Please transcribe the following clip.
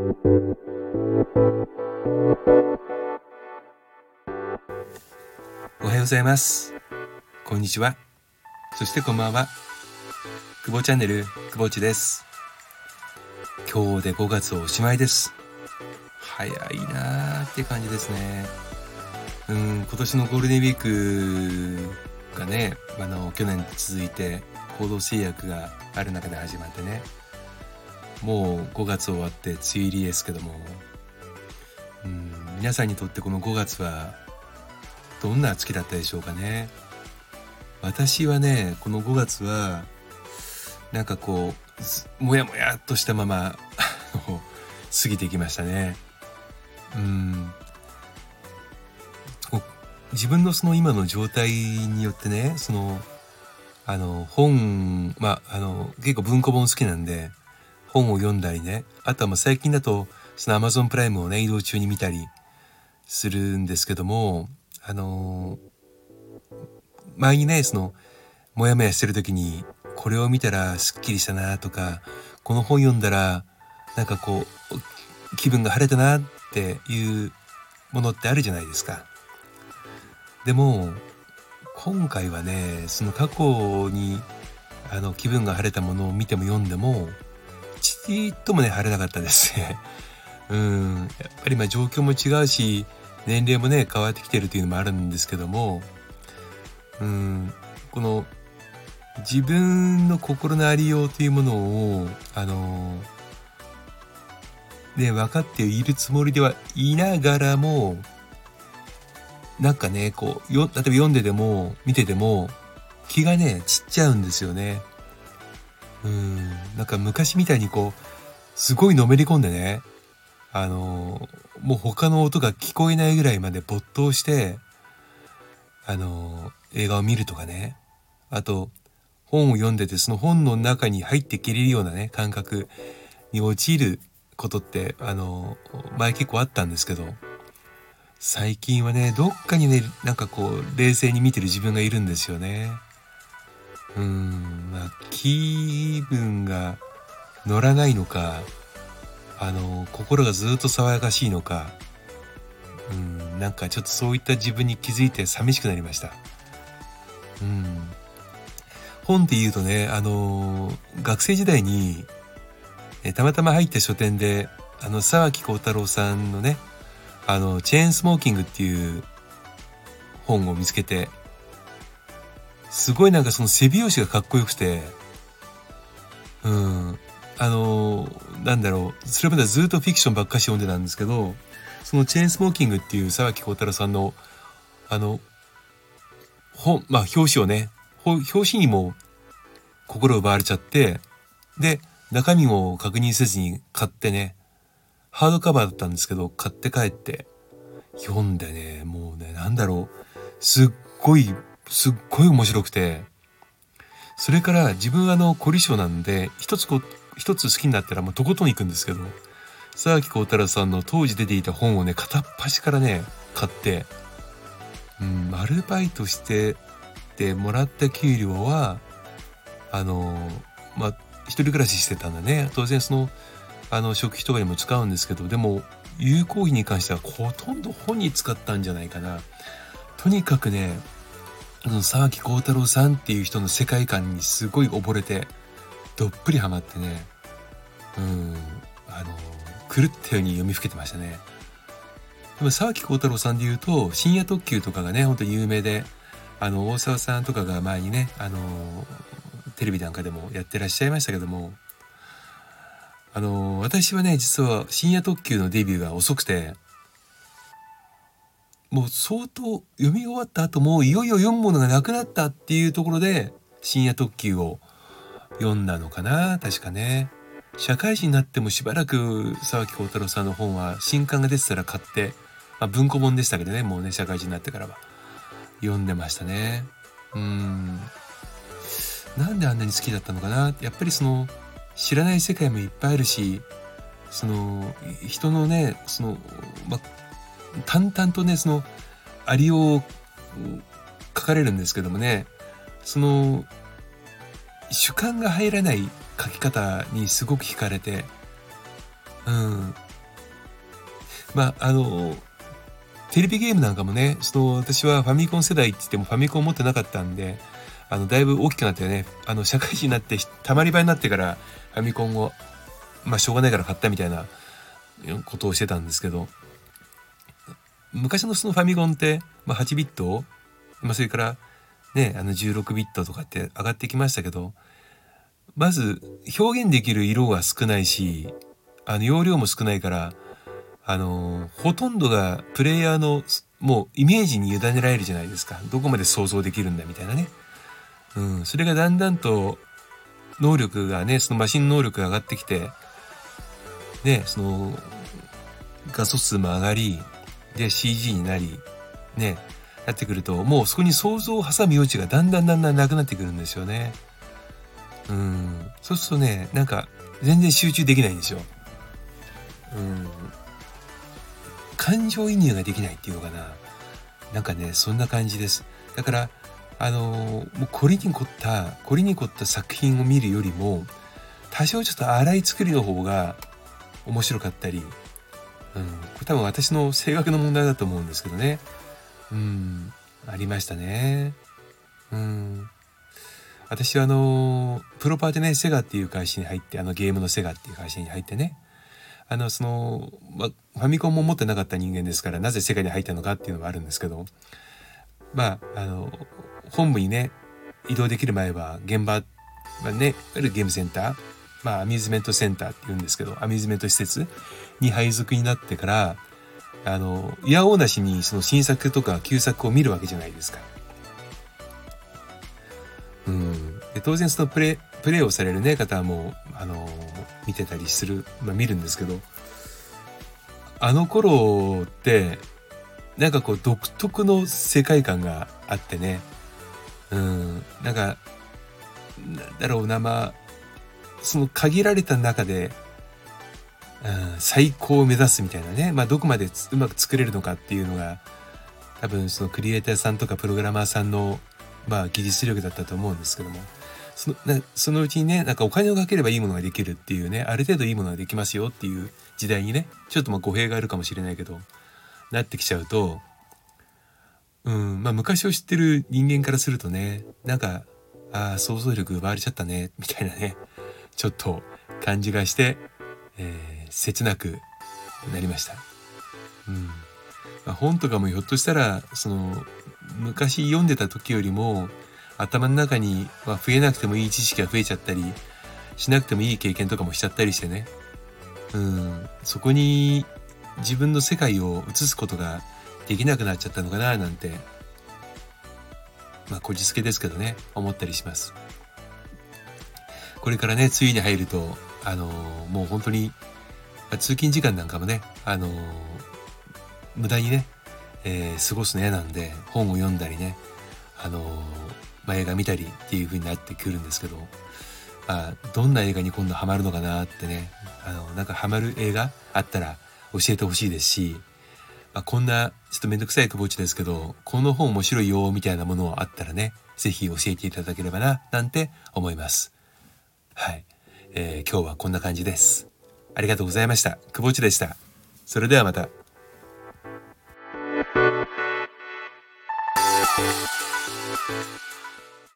おはようございます。こんにちは。そしてこんばんは。久保チャンネル、久保ちです。今日で5月おしまいです。早いなーって感じですね。うん、今年のゴールデンウィークがね、あの、去年続いて行動制約がある中で始まってね。もう5月終わって梅雨入りですけども、うん、皆さんにとってこの5月はどんな月だったでしょうかね。私はね、この5月は、なんかこう、もやもやっとしたまま、過ぎてきましたね。うん。自分のその今の状態によってね、その、あの、本、まあ、あの、結構文庫本好きなんで、本を読んだりね、あとはまあ最近だと、その Amazon プライムをね、移動中に見たりするんですけども、あの前にねそのモヤモヤしてる時にこれを見たらすっきりしたなとかこの本読んだらなんかこう気分が晴れたなっていうものってあるじゃないですか。でも今回はねその過去にあの気分が晴れたものを見ても読んでもちっともね晴れなかったです。うんやっぱりまあ状況も違うし年齢もね変わってきてるっていうのもあるんですけどもうんこの自分の心のありようというものをあのね分かっているつもりではいながらもなんかねこうよ例えば読んでても見てても気がね散っちゃうんですよね。うんなんか昔みたいにこうすごいのめり込んでねあのもう他の音が聞こえないぐらいまで没頭してあの映画を見るとかねあと本を読んでてその本の中に入ってきれるようなね感覚に陥ることってあの前結構あったんですけど最近はねどっかにねなんかこう冷静に見てる自分がいるんですよね。うんまあ気分が乗らないのかあの心がずっと爽やかしいのかうんなんかちょっとそういった自分に気づいて寂しくなりました。うん。本っていうとねあの学生時代にえたまたま入った書店であの沢木幸太郎さんのねあのチェーンスモーキングっていう本を見つけてすごいなんかその背拍子がかっこよくて。うん。あのなんだろう。それまではずっとフィクションばっかし読んでたんですけどその「チェーンスモーキング」っていう沢木幸太郎さんのあの本まあ表紙をね表紙にも心奪われちゃってで中身も確認せずに買ってねハードカバーだったんですけど買って帰って読んでねもうねなんだろう。すっごいすっごい面白くて。それから自分あの凝り性なんで一つこ一つ好きになったらもうとことん行くんですけど沢木幸太郎さんの当時出ていた本をね片っ端からね買ってうんアルバイトしてでもらった給料はあのまあ一人暮らししてたんだね。当然そのあの食費とかにも使うんですけどでも有効費に関してはほとんど本に使ったんじゃないかな。とにかくねあの沢木幸太郎さんっていう人の世界観にすごい溺れてどっぷりハマってねうんあの狂ったように読みふけてましたね。でも沢木幸太郎さんで言うと深夜特急とかがね本当に有名であの大沢さんとかが前にねあのテレビなんかでもやってらっしゃいましたけどもあの私はね実は深夜特急のデビューが遅くてもう相当読み終わった後もいよいよ読むものがなくなったっていうところで深夜特急を読んだのかな確かね。社会人になってもしばらく沢木幸太郎さんの本は新刊が出てたら買って、まあ、文庫本でしたけどねもうね社会人になってからは。読んでましたね。うん。なんであんなに好きだったのかな。やっぱりその知らない世界もいっぱいあるしその人のねその、まあ、淡々とねそのありを書かれるんですけどもねその主観が入らない書き方にすごく惹かれてうん。まあ、あの、テレビゲームなんかもね、その、私はファミコン世代って言ってもファミコン持ってなかったんで、あの、だいぶ大きくなってね、あの、社会人になって、たまり場になってからファミコンを、まあ、しょうがないから買ったみたいなことをしてたんですけど、昔のそのファミコンって、まあ、8ビット、まあ、それからね、あの16ビットとかって上がってきましたけど、まず表現できる色が少ないし、あの容量も少ないから、あの、ほとんどがプレイヤーのもうイメージに委ねられるじゃないですか。どこまで想像できるんだみたいなね。うん、それがだんだんと能力がね、そのマシン能力が上がってきて、ね、その画素数も上がり、で CG になり、ね、なってくると、もうそこに想像を挟む余地がだんだんだんだんなくなってくるんですよね。うん。そうするとね、なんか全然集中できないんですよ。うん。感情移入ができないっていうのかな。なんかね、そんな感じです。だから、あのもう凝りに凝った、凝りに凝った作品を見るよりも、多少ちょっと荒い作りの方が面白かったり、うん、これ多分私の性格の問題だと思うんですけどね。うん、ありましたね。うん。私はあの、プロパーでね、セガっていう会社に入って、あのゲームのセガっていう会社に入ってね、あの、その、ま、ファミコンも持ってなかった人間ですから、なぜセガに入ったのかっていうのがあるんですけど、まあ、あの、本部にね、移動できる前は現場、まあね、いわゆるゲームセンター、まあアミューズメントセンターって言うんですけど、アミューズメント施設に配属になってから、あの、いやおうなしにその新作とか旧作を見るわけじゃないですか。うん。で当然そのプレ、プレイをされるね、方も、あの、見てたりする、まあ見るんですけど、あの頃って、なんかこう独特の世界観があってね、うん、なんか、なんだろうな、まあ、その限られた中で、うん、最高を目指すみたいなね、まあどこまでうまく作れるのかっていうのが、多分そのクリエイターさんとかプログラマーさんの、まあ技術力だったと思うんですけども、そのなそのうちにね、なんかお金をかければいいものができるっていうね、ある程度いいものができますよっていう時代にね、ちょっとまあ語弊があるかもしれないけど、なってきちゃうと、うん、まあ昔を知ってる人間からするとね、なんか、ああ、想像力奪われちゃったね、みたいなね、ちょっと感じがして、えー、切なくなりました。うん。まあ、本とかもひょっとしたら、その、昔読んでた時よりも、頭の中に、まあ、増えなくてもいい知識が増えちゃったり、しなくてもいい経験とかもしちゃったりしてね。うん。そこに自分の世界を映すことができなくなっちゃったのかななんて、まあ、こじつけですけどね、思ったりします。これからね、梅雨に入ると、あのー、もう本当に、通勤時間なんかもね、あのー、無駄にね、えー、過ごすの嫌なんで、本を読んだりね、あのまあ、映画見たりっていう風になってくるんですけど、まあ、どんな映画に今度ハマるのかなってね、あの、なんかハマる映画あったら教えてほしいですし、まあ、こんなちょっとめんどくさい久保地ですけど、この本面白いよみたいなものあったらね、ぜひ教えていただければな、なんて思います。はい。えー、今日はこんな感じです。ありがとうございました。久保内でした。それではまた。